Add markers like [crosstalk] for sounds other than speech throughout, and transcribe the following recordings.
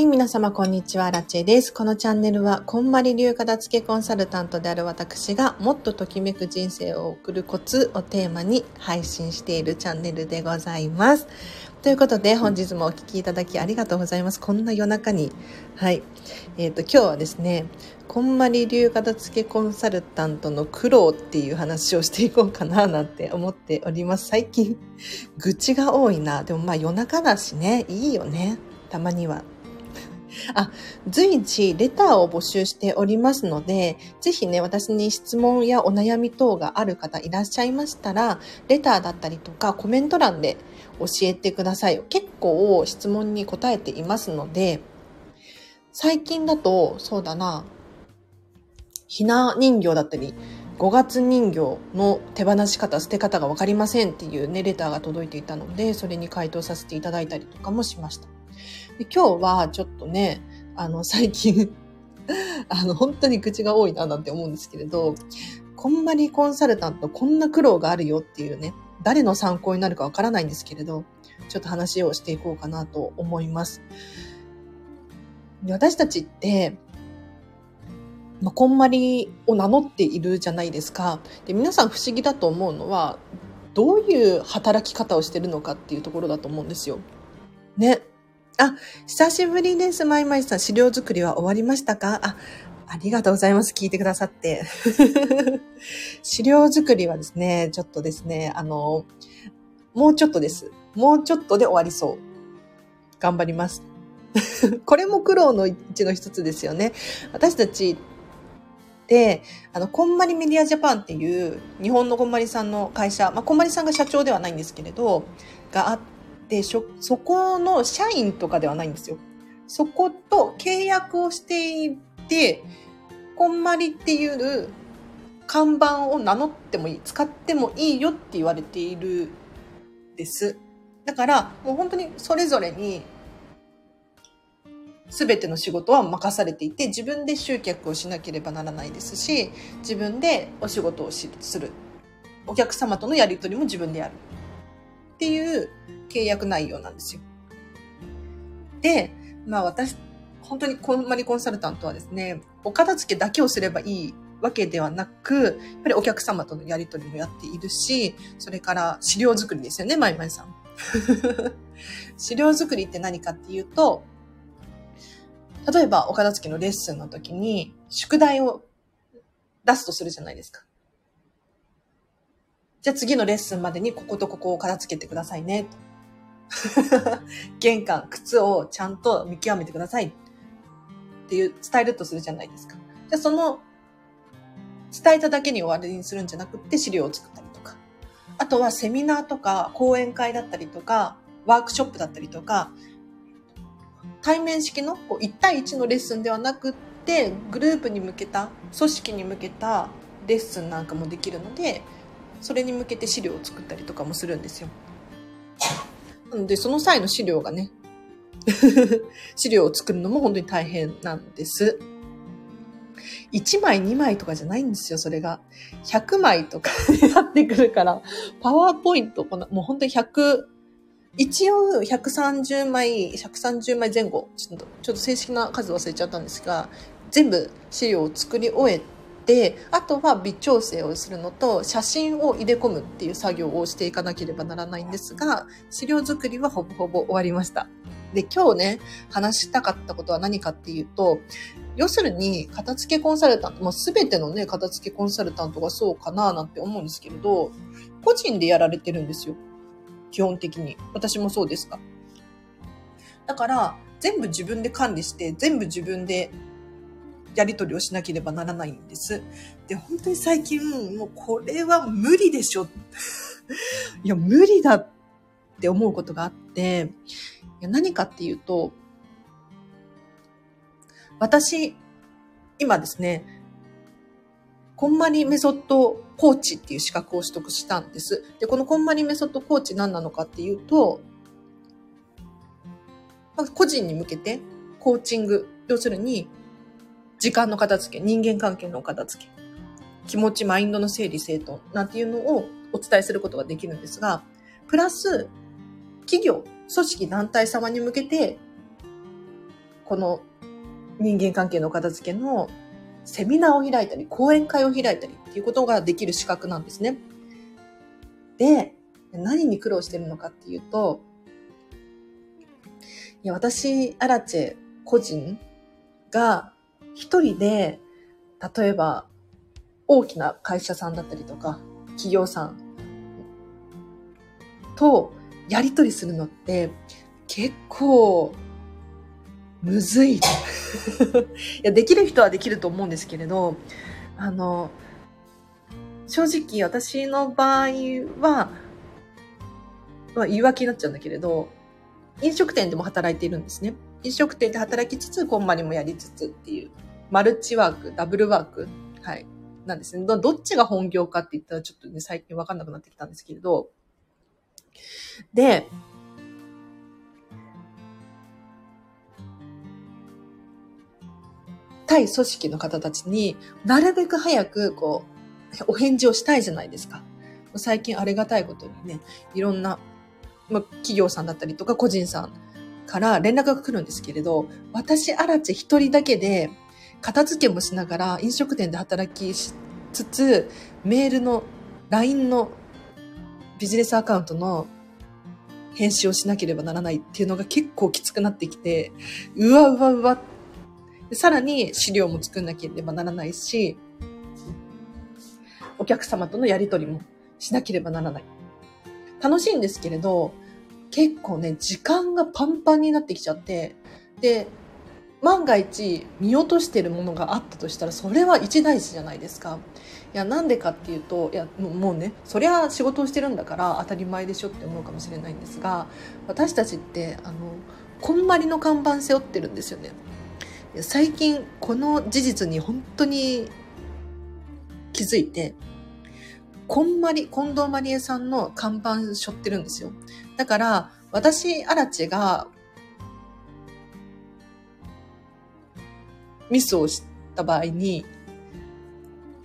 はい、皆様こんにちは、ラチェです。このチャンネルは、こんまり流片付けコンサルタントである私が、もっとときめく人生を送るコツをテーマに配信しているチャンネルでございます。ということで、本日もお聴きいただきありがとうございます。こんな夜中に。はい。えっ、ー、と、今日はですね、こんまり流片付けコンサルタントの苦労っていう話をしていこうかななんて思っております。最近、愚痴が多いな。でもまあ夜中だしね、いいよね。たまには。あ、随時レターを募集しておりますので、ぜひね、私に質問やお悩み等がある方いらっしゃいましたら、レターだったりとかコメント欄で教えてください。結構質問に答えていますので、最近だと、そうだな、ひな人形だったり、5月人形の手放し方、捨て方がわかりませんっていうね、レターが届いていたので、それに回答させていただいたりとかもしました。で今日はちょっとね、あの、最近 [laughs] あの、本当に口が多いななんて思うんですけれど、こんまりコンサルタントこんな苦労があるよっていうね、誰の参考になるかわからないんですけれど、ちょっと話をしていこうかなと思います。私たちって、まあ、こんまりを名乗っているじゃないですか。で、皆さん不思議だと思うのは、どういう働き方をしてるのかっていうところだと思うんですよ。ね。あ、久しぶりです。まいまいさん、資料作りは終わりましたか？あ、ありがとうございます。聞いてくださって。[laughs] 資料作りはですね、ちょっとですね、あの、もうちょっとです。もうちょっとで終わりそう。頑張ります。[laughs] これも苦労のうちの一つですよね。私たちで、あの、こんまりメディアジャパンっていう日本のこんまりさんの会社、まあ、こんまりさんが社長ではないんですけれど、があっで、そこの社員とかではないんですよ。そこと契約をしていて、こんまりっていう看板を名乗ってもいい、使ってもいいよって言われているです。だから、もう本当にそれぞれに全ての仕事は任されていて、自分で集客をしなければならないですし、自分でお仕事をする。お客様とのやり取りも自分でやる。っていう契約内容なんですよ。で、まあ私、本当にこんまりコンサルタントはですね、お片付けだけをすればいいわけではなく、やっぱりお客様とのやり取りもやっているし、それから資料作りですよね、まいまいさん。[laughs] 資料作りって何かっていうと、例えばお片付けのレッスンの時に宿題を出すとするじゃないですか。じゃあ次のレッスンまでにこことここを片付けてくださいね。[laughs] 玄関、靴をちゃんと見極めてくださいっていう伝えるとするじゃないですか。じゃあその伝えただけに終わりにするんじゃなくって資料を作ったりとか。あとはセミナーとか講演会だったりとか、ワークショップだったりとか、対面式のこう1対1のレッスンではなくって、グループに向けた、組織に向けたレッスンなんかもできるので、それに向けて資料を作ったりとかもするんですよ。なので、その際の資料がね、[laughs] 資料を作るのも本当に大変なんです。1枚2枚とかじゃないんですよ、それが。100枚とかに [laughs] なってくるから、パワーポイント、このもう本当に100、一応130枚、130枚前後、ちょっと、ちょっと正式な数忘れちゃったんですが、全部資料を作り終えてあとは微調整をするのと写真を入れ込むっていう作業をしていかなければならないんですが資料作りはほぼほぼ終わりました。で今日ね話したかったことは何かっていうと要するに片付けコンサルタント、まあ、全てのね片付けコンサルタントがそうかななんて思うんですけれど個人でやられてるんですよ。基本的に。私もそうですがだから全部自分で管理して全部自分でやり取りをしなければならないんです。で、本当に最近、もうこれは無理でしょ。[laughs] いや、無理だって思うことがあって、いや何かっていうと、私、今ですね、こんまりメソッドコーチっていう資格を取得したんです。で、このこんまりメソッドコーチ何なのかっていうと、個人に向けてコーチング、要するに時間の片付け、人間関係の片付け、気持ち、マインドの整理整頓なんていうのをお伝えすることができるんですが、プラス、企業、組織、団体様に向けて、この人間関係の片付けのセミナーを開いたり、講演会を開いたりっていうことができる資格なんですね。で、何に苦労してるのかっていうと、いや、私、アラチェ個人が一人で、例えば大きな会社さんだったりとか、企業さんとやりとりするのって結構むずい。[laughs] いや、できる人はできると思うんですけれど、あの、正直私の場合は、まあ、言い訳になっちゃうんだけれど、飲食店でも働いているんですね。飲食店で働きつつ、こんまりもやりつつっていう、マルチワーク、ダブルワーク、はい、なんですね。どっちが本業かって言ったらちょっとね、最近わかんなくなってきたんですけれど、で、対組織の方たちになるべく早くこう、お返事をしたいじゃないですか。最近ありがたいことにね、いろんな、ま企業さんだったりとか個人さんから連絡が来るんですけれど、私、アラチ一人だけで、片付けもしながら飲食店で働きしつつ、メールの、LINE のビジネスアカウントの返信をしなければならないっていうのが結構きつくなってきて、うわうわうわさらに資料も作んなければならないし、お客様とのやりとりもしなければならない。楽しいんですけれど、結構ね、時間がパンパンになってきちゃって、で、万が一見落としてるものがあったとしたら、それは一大事じゃないですか。いや、なんでかっていうと、いや、もうね、そりゃ仕事をしてるんだから当たり前でしょって思うかもしれないんですが、私たちって、あの、こんまりの看板背負ってるんですよね。最近この事実に本当に気づいて、こんまり、近藤まりえさんの看板背負ってるんですよ。だから、私、アラチが、ミスをした場合に、[laughs] い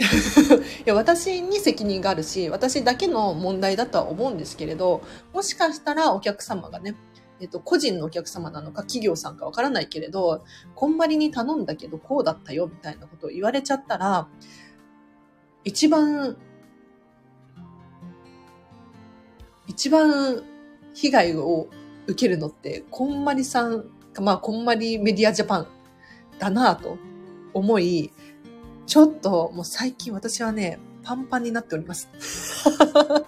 や私に責任があるし、私だけの問題だとは思うんですけれど、もしかしたらお客様がね、えっと、個人のお客様なのか企業さんかわからないけれど、こんまりに頼んだけどこうだったよみたいなことを言われちゃったら、一番、一番被害を受けるのって、こんまりさん、まあ、こんまりメディアジャパンだなと思い、ちょっともう最近私はね、パンパンになっております。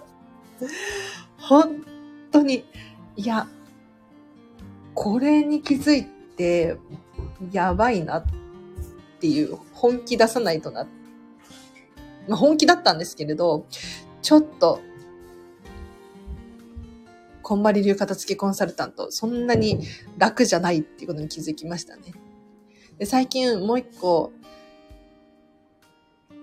[laughs] 本当に、いや、これに気づいて、やばいなっていう、本気出さないとな。まあ、本気だったんですけれど、ちょっと、こんまり流片付けコンサルタント、そんなに楽じゃないっていうことに気づきましたね。で最近もう一個、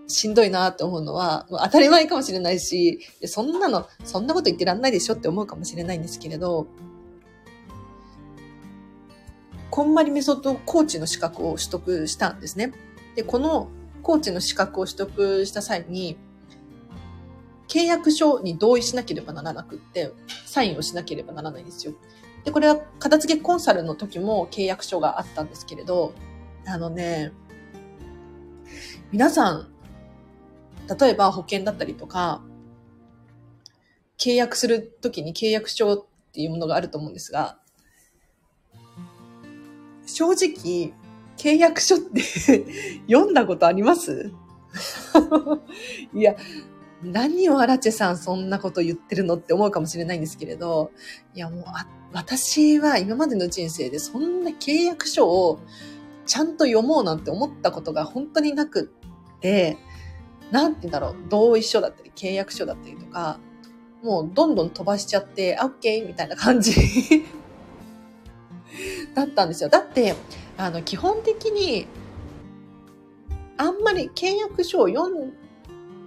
しんどいなって思うのは、当たり前かもしれないし、そんなの、そんなこと言ってらんないでしょって思うかもしれないんですけれど、こんまりメソッドコーチの資格を取得したんですね。で、このコーチの資格を取得した際に、契約書に同意しなければならなくって、サインをしなければならないんですよ。で、これは片付けコンサルの時も契約書があったんですけれど、あのね、皆さん、例えば保険だったりとか、契約するときに契約書っていうものがあると思うんですが、正直、契約書って [laughs] 読んだことあります？[laughs] いや、何をアラチェさんそんなこと言ってるのって思うかもしれないんですけれど、いやもう、私は今までの人生でそんな契約書をちゃんと読もうなんて思ったことが本当になくって、なんて言うんだろう、同意書だったり契約書だったりとか、もうどんどん飛ばしちゃって、オッケーみたいな感じ [laughs] だったんですよ。だって、あの、基本的に、あんまり契約書を読ん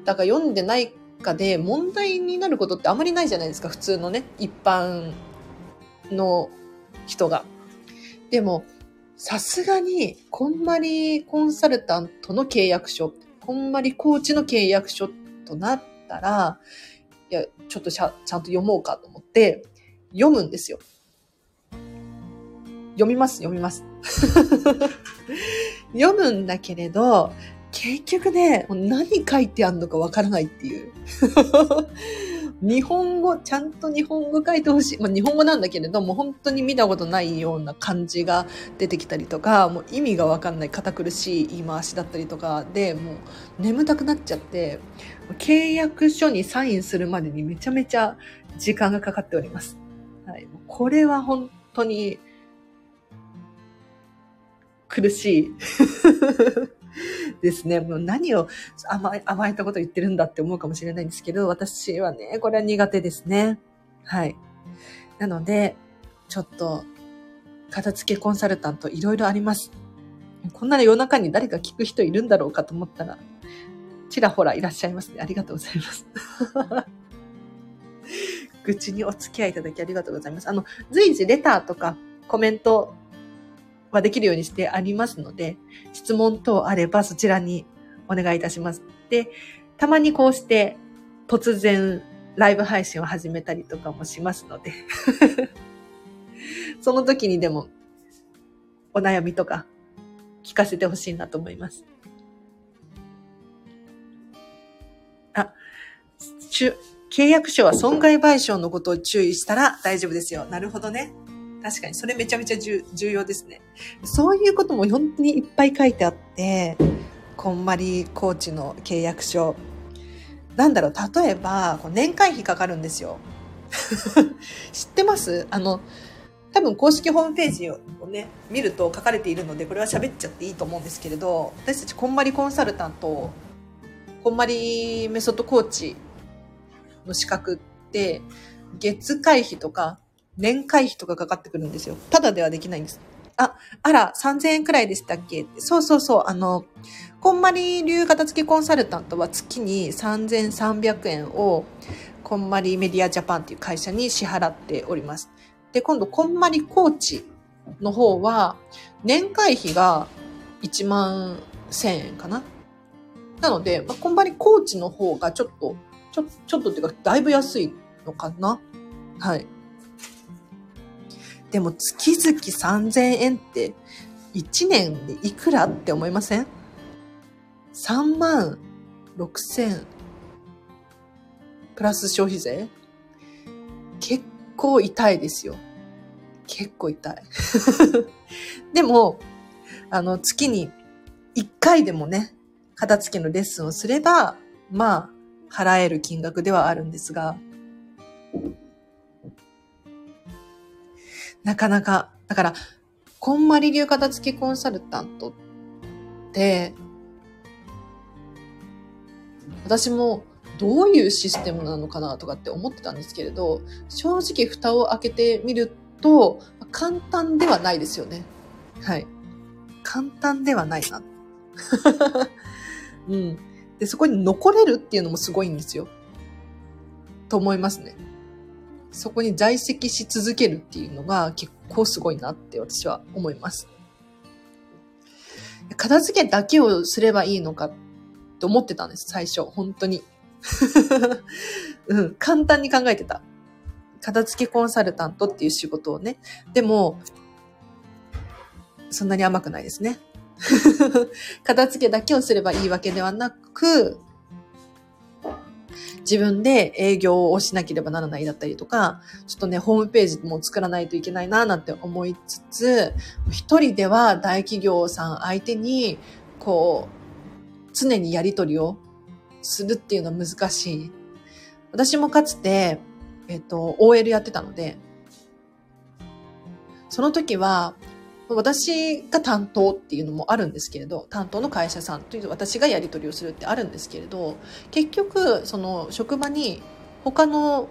だか読んでないかで問題になることってあまりないじゃないですか。普通のね、一般の人が。でも、さすがに、こんまりコンサルタントの契約書、こんまりコーチの契約書となったら、いや、ちょっとちゃんと読もうかと思って、読むんですよ。読みます、読みます。[laughs] 読むんだけれど、結局ね、何書いてあるのかわからないっていう。日本語、ちゃんと日本語書いてほしい。まあ、日本語なんだけれども、本当に見たことないような漢字が出てきたりとか、もう意味がわかんない堅苦しい言い回しだったりとかで、もう眠たくなっちゃって、契約書にサインするまでにめちゃめちゃ時間がかかっております。はい。これは本当に苦しい。[laughs] [laughs] ですね。もう何を甘、甘えたこと言ってるんだって思うかもしれないんですけど、私はね、これは苦手ですね。はい。なので、ちょっと、片付けコンサルタントいろいろあります。こんな夜中に誰か聞く人いるんだろうかと思ったら、ちらほらいらっしゃいますね。ありがとうございます。[laughs] 愚痴にお付き合いいただきありがとうございます。あの、随時レターとかコメントはできるようにしてありますので、質問等あればそちらにお願いいたします。で、たまにこうして突然ライブ配信を始めたりとかもしますので [laughs] その時にでもお悩みとか聞かせてほしいなと思います。あ、契約書は損害賠償のことを注意したら大丈夫ですよ。なるほどね。確かに、それめちゃめちゃ重要ですね。そういうことも本当にいっぱい書いてあって、こんまりコーチの契約書。なんだろう、例えば、年会費かかるんですよ。[laughs] 知ってます？あの、多分公式ホームページをね、見ると書かれているので、これは喋っちゃっていいと思うんですけれど、私たちこんまりコンサルタント、こんまりメソッドコーチの資格って、月会費とか年会費とかかかってくるんですよ。ただではできないんです。あ、あら、3000円くらいでしたっけ？そうそうそう。あの、こんまり流片付けコンサルタントは月に3300円を、こんまりメディアジャパンっていう会社に支払っております。で、今度、こんまりコーチの方は、年会費が1万1000円かな？なので、まあ、こんまりコーチの方がちょっと、ちょ、ちょっとっていうか、だいぶ安いのかな？はい。でも月々3000円って1年でいくらって思いません ?3 万6000プラス消費税？結構痛いですよ。結構痛い。[laughs] でも、あの、月に1回でもね、片付けのレッスンをすれば、まあ、払える金額ではあるんですが、なかなか、だから、こんまり流片付けコンサルタントって、私もどういうシステムなのかなとかって思ってたんですけれど、正直蓋を開けてみると、簡単ではないですよね。はい。簡単ではないな。[laughs] うん。で、そこに残れるっていうのもすごいんですよ。と思いますね。そこに在籍し続けるっていうのが結構すごいなって私は思います。片付けだけをすればいいのかって思ってたんです、最初。本当に。[laughs] うん、簡単に考えてた。片付けコンサルタントっていう仕事をね。でも、そんなに甘くないですね。[laughs] 片付けだけをすればいいわけではなく、自分で営業をしなければならないだったりとか、ちょっとね、ホームページも作らないといけないななんて思いつつ、一人では大企業さん相手に、こう、常にやりとりをするっていうのは難しい。私もかつて、えっと、OL やってたので、その時は、私が担当っていうのもあるんですけれど、担当の会社さんという私がやり取りをするってあるんですけれど、結局、その職場に他の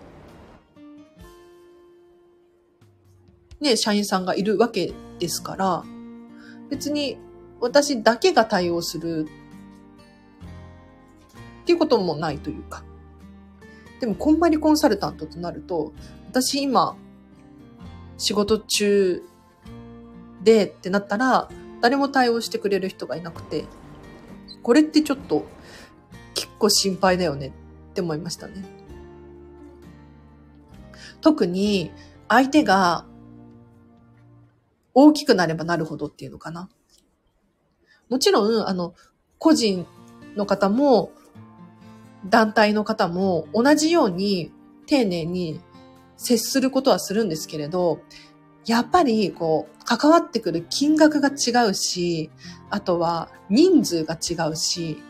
ね、社員さんがいるわけですから、別に私だけが対応するっていうこともないというか。でも、こんまりコンサルタントとなると、私今、仕事中でってなったら、誰も対応してくれる人がいなくて、これってちょっと結構心配だよねって思いましたね。特に相手が大きくなればなるほどっていうのかな。もちろん、あの、個人の方も、団体の方も同じように丁寧に接することはするんですけれど、やっぱり、こう、関わってくる金額が違うし、あとは人数が違うし、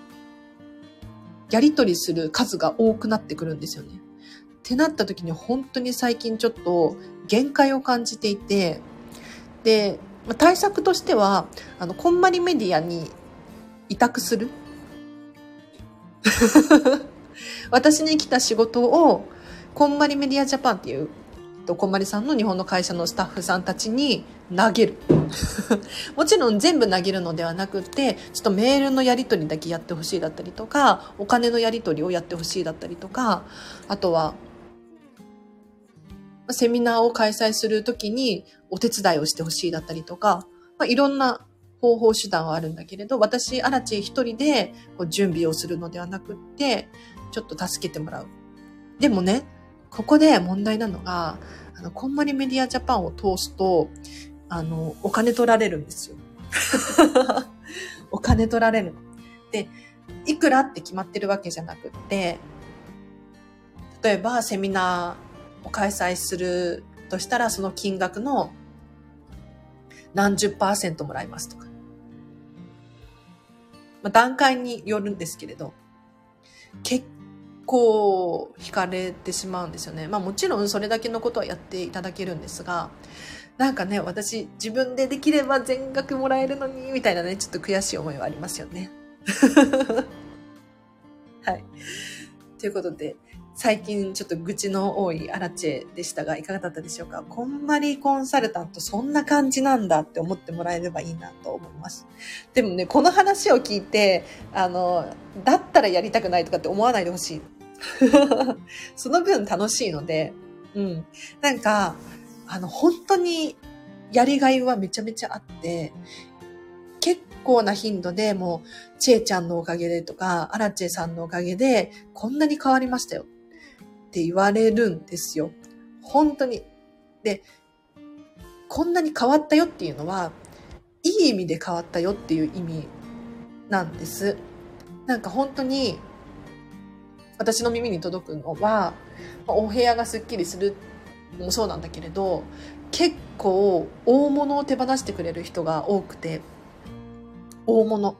やりとりする数が多くなってくるんですよね。ってなった時に本当に最近ちょっと限界を感じていて、で、対策としては、あの、こんまりメディアに委託する。[laughs] 私に来た仕事を、こんまりメディアジャパンっていう、こんまりさんの日本の会社のスタッフさんたちに投げる。[laughs] もちろん全部投げるのではなくて、ちょっとメールのやり取りだけやってほしいだったりとか、お金のやり取りをやってほしいだったりとか、あとは、セミナーを開催するときにお手伝いをしてほしいだったりとか、まあ、いろんな方法手段はあるんだけれど、私、アラチ一人でこう準備をするのではなくって、ちょっと助けてもらう。でもね、ここで問題なのが、あの、こんまりメディアジャパンを通すと、あの、お金取られるんですよ。[laughs] お金取られる。で、いくらって決まってるわけじゃなくって、例えばセミナーを開催するとしたら、その金額の何十パーセントもらいますとか。まあ、段階によるんですけれど、結構惹かれてしまうんですよね。まあもちろんそれだけのことはやっていただけるんですが、なんかね、私自分でできれば全額もらえるのに、みたいなね、ちょっと悔しい思いはありますよね。[laughs] はい。ということで、最近ちょっと愚痴の多いアラチェでしたが、いかがだったでしょうか？こんまりコンサルタントそんな感じなんだって思ってもらえればいいなと思います。でもね、この話を聞いて、あの、だったらやりたくないとかって思わないでほしい。[laughs] その分楽しいので、うん。なんか、あの、本当にやりがいはめちゃめちゃあって、結構な頻度でもう、ちえちゃんのおかげでとか、アラチェさんのおかげで、こんなに変わりましたよって言われるんですよ。本当に。で、こんなに変わったよっていうのは、いい意味で変わったよっていう意味なんです。なんか本当に、私の耳に届くのは、お部屋がスッキリするもそうなんだけれど、結構大物を手放してくれる人が多くて、大物。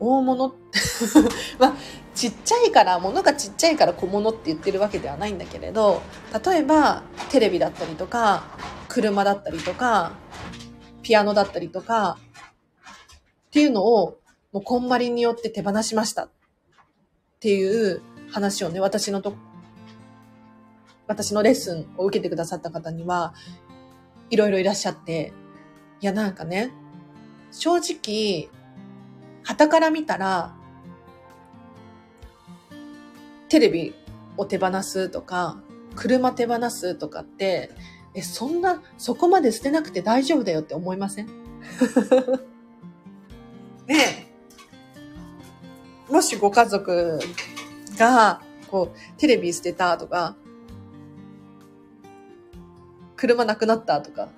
大物 [laughs] まあ、ちっちゃいから、物がちっちゃいから小物って言ってるわけではないんだけれど、例えばテレビだったりとか、車だったりとか、ピアノだったりとか、っていうのを、もうこんまりによって手放しましたっていう話をね、私のと、私のレッスンを受けてくださった方には、いろいろいらっしゃって、いやなんかね、正直、旗から見たら、テレビを手放すとか、車手放すとかって、え、そんな、そこまで捨てなくて大丈夫だよって思いません？[laughs] ねえ。もしご家族が、こう、テレビ捨てたとか、車なくなったとか、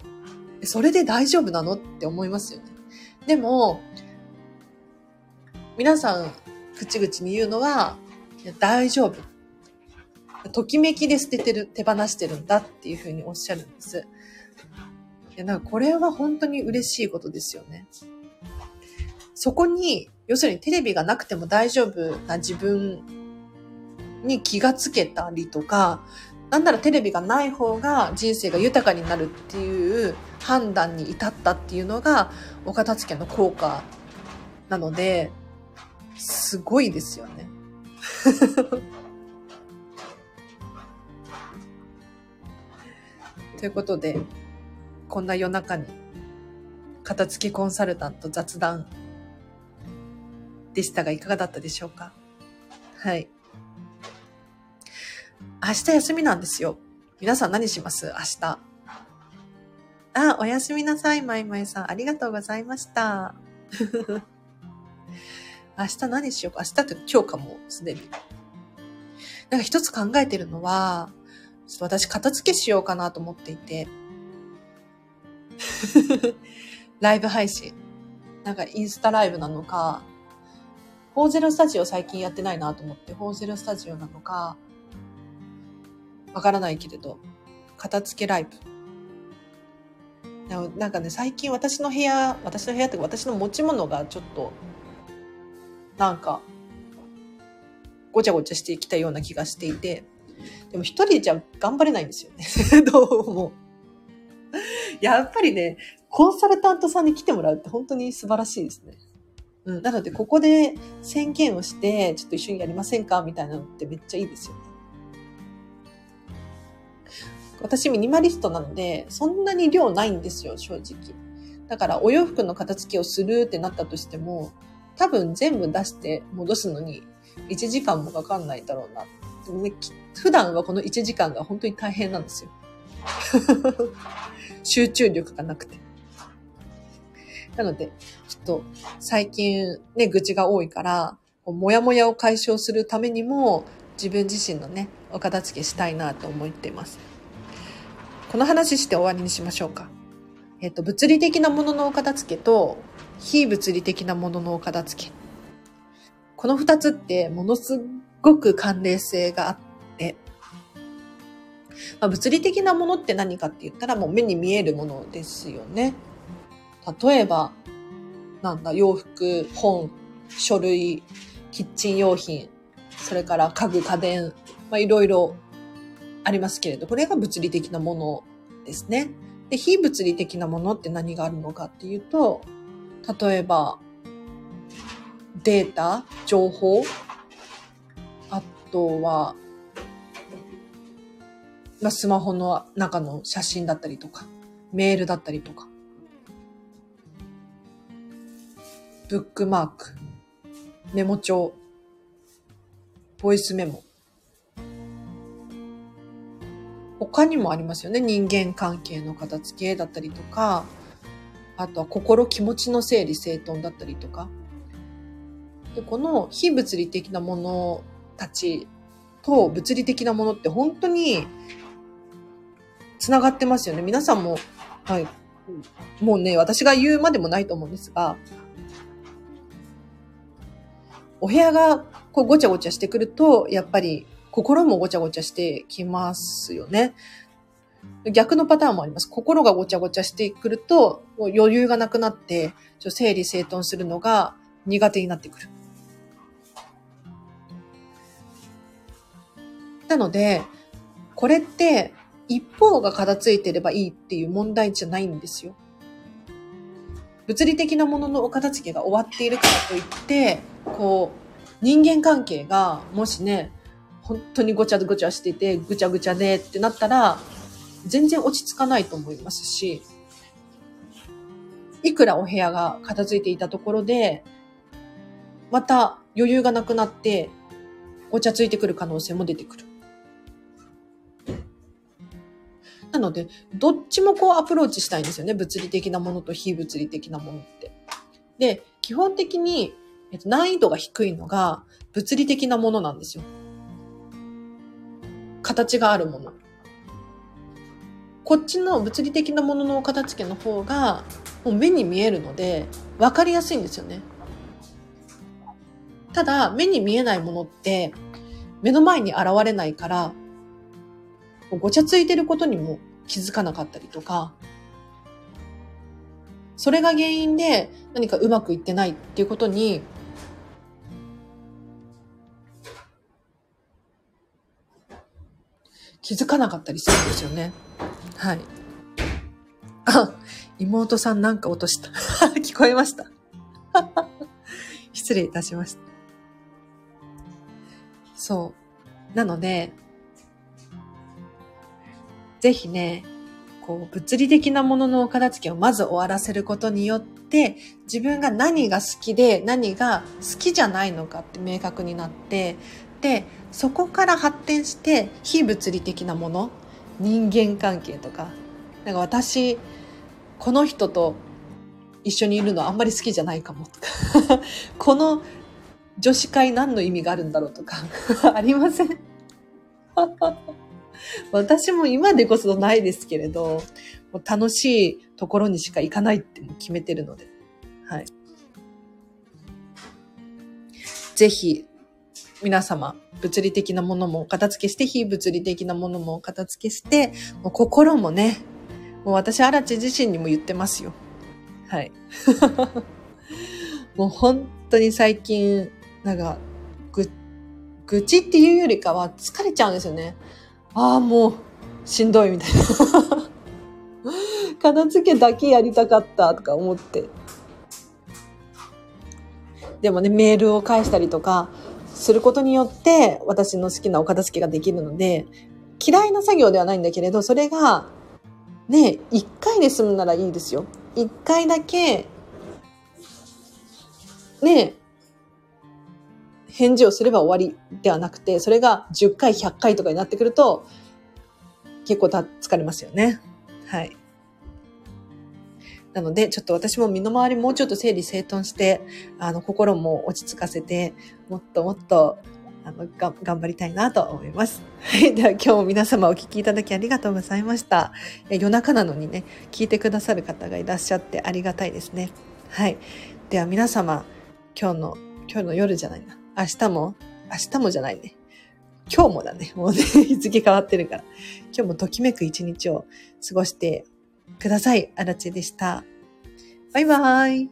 それで大丈夫なのって思いますよね。でも、皆さん、口々に言うのは、大丈夫。ときめきで捨ててる、手放してるんだっていうふうにおっしゃるんです。いや、なんかこれは本当に嬉しいことですよね。そこに、要するにテレビがなくても大丈夫な自分に気がつけたりとか、なんならテレビがない方が人生が豊かになるっていう判断に至ったっていうのが、お片付けの効果なので、すごいですよね。[laughs] ということで、こんな夜中に、片付けコンサルタント雑談でしたが、いかがだったでしょうか？はい。明日休みなんですよ。皆さん何します？明日。あ、おやすみなさい、まいまいさん。ありがとうございました。[laughs] 明日何しようか？明日って今日かも、すでに。なんか一つ考えてるのは、ちょっと私片付けしようかなと思っていて。[laughs] ライブ配信。なんかインスタライブなのか、フォーゼロスタジオ最近やってないなと思って、フォーゼロスタジオなのか、わからないけれど、片付けライブ。なんかね、最近私の部屋、私の部屋ってか私の持ち物がちょっと、なんか、ごちゃごちゃしてきたような気がしていて、でも一人じゃ頑張れないんですよね。[laughs] どうも。やっぱりね、コンサルタントさんに来てもらうって本当に素晴らしいですね。うん。なので、ここで宣言をして、ちょっと一緒にやりませんかみたいなのってめっちゃいいですよね。私ミニマリストなので、そんなに量ないんですよ、正直。だからお洋服の片付けをするってなったとしても、多分全部出して戻すのに1時間もかかんないだろうな。でもね、普段はこの1時間が本当に大変なんですよ。[laughs] 集中力がなくて。なので、ちょっと最近ね、愚痴が多いから、もやもやを解消するためにも、自分自身のね、お片付けしたいなと思っています。この話して終わりにしましょうか。えっ、と、物理的なもののお片付けと、非物理的なもののお片付け。この二つってものすごく関連性があって、まあ、物理的なものって何かって言ったらもう目に見えるものですよね。例えば、なんだ、洋服、本、書類、キッチン用品、それから家具、家電、まあ、いろいろありますけれど、これが物理的なものですね。で、非物理的なものって何があるのかっていうと、例えば、データ、情報、あとは、まあ、スマホの中の写真だったりとか、メールだったりとか、ブックマーク、メモ帳、ボイスメモ。他にもありますよね。人間関係の片付けだったりとか、あとは心気持ちの整理整頓だったりとか。で、この非物理的なものたちと物理的なものって本当に繋がってますよね。皆さんも、はい。もうね、私が言うまでもないと思うんですが、お部屋がこうごちゃごちゃしてくると、やっぱり心もごちゃごちゃしてきますよね。逆のパターンもあります。心がごちゃごちゃしてくると、もう余裕がなくなって、ちょ整理整頓するのが苦手になってくる。なので、これって一方が片付いてればいいっていう問題じゃないんですよ。物理的なもののお片付けが終わっているからといって、こう、人間関係がもしね、本当にごちゃごちゃしてて、ぐちゃぐちゃでってなったら、全然落ち着かないと思いますし、いくらお部屋が片付いていたところで、また余裕がなくなって、ごちゃついてくる可能性も出てくる。なので、どっちもこうアプローチしたいんですよね。物理的なものと非物理的なものって。で、基本的に、えっと、難易度が低いのが物理的なものなんですよ。形があるもの。こっちの物理的なものの片付けの方が、もう目に見えるので、わかりやすいんですよね。ただ、目に見えないものって、目の前に現れないから、ごちゃついてることにも気づかなかったりとか、それが原因で何かうまくいってないっていうことに、気づかなかったりするんですよね。はい。あ、妹さんなんか落とした。[laughs] 聞こえました。[laughs] 失礼いたしました。そう。なので、ぜひね、こう、物理的なもののお片付けをまず終わらせることによって、自分が何が好きで何が好きじゃないのかって明確になって、で、そこから発展して非物理的なもの、人間関係とか、なんか私、この人と一緒にいるのあんまり好きじゃないかもとか、[laughs] この女子会何の意味があるんだろうとか、[laughs] ありません [laughs] 私も今でこそないですけれど、楽しいところにしか行かないって決めてるので。はい。ぜひ、皆様、物理的なものも片付けして、非物理的なものも片付けして、もう心もね、もう私、荒地自身にも言ってますよ。はい。[laughs] もう本当に最近、なんか、ぐ、愚痴っていうよりかは疲れちゃうんですよね。ああ、もう、しんどいみたいな。[laughs] 片付けだけやりたかったとか思って。でもね、メールを返したりとかすることによって私の好きなお片付けができるので、嫌いな作業ではないんだけれど、それがね、一回で済むならいいですよ。一回だけ、ね、返事をすれば終わりではなくて、それが10回、100回とかになってくると、結構た疲れますよね。はい。なので、ちょっと私も身の回りもうちょっと整理整頓して、あの、心も落ち着かせて、もっともっと、あの、が、頑張りたいなと思います。[laughs] はい。では今日も皆様お聞きいただきありがとうございました。夜中なのにね、聞いてくださる方がいらっしゃってありがたいですね。はい。では皆様、今日の、今日の夜じゃないな。明日も、明日もじゃないね。今日もだね。もうね、[laughs] 日付変わってるから。今日もときめく一日を過ごしてください。あらちでした。バイバーイ。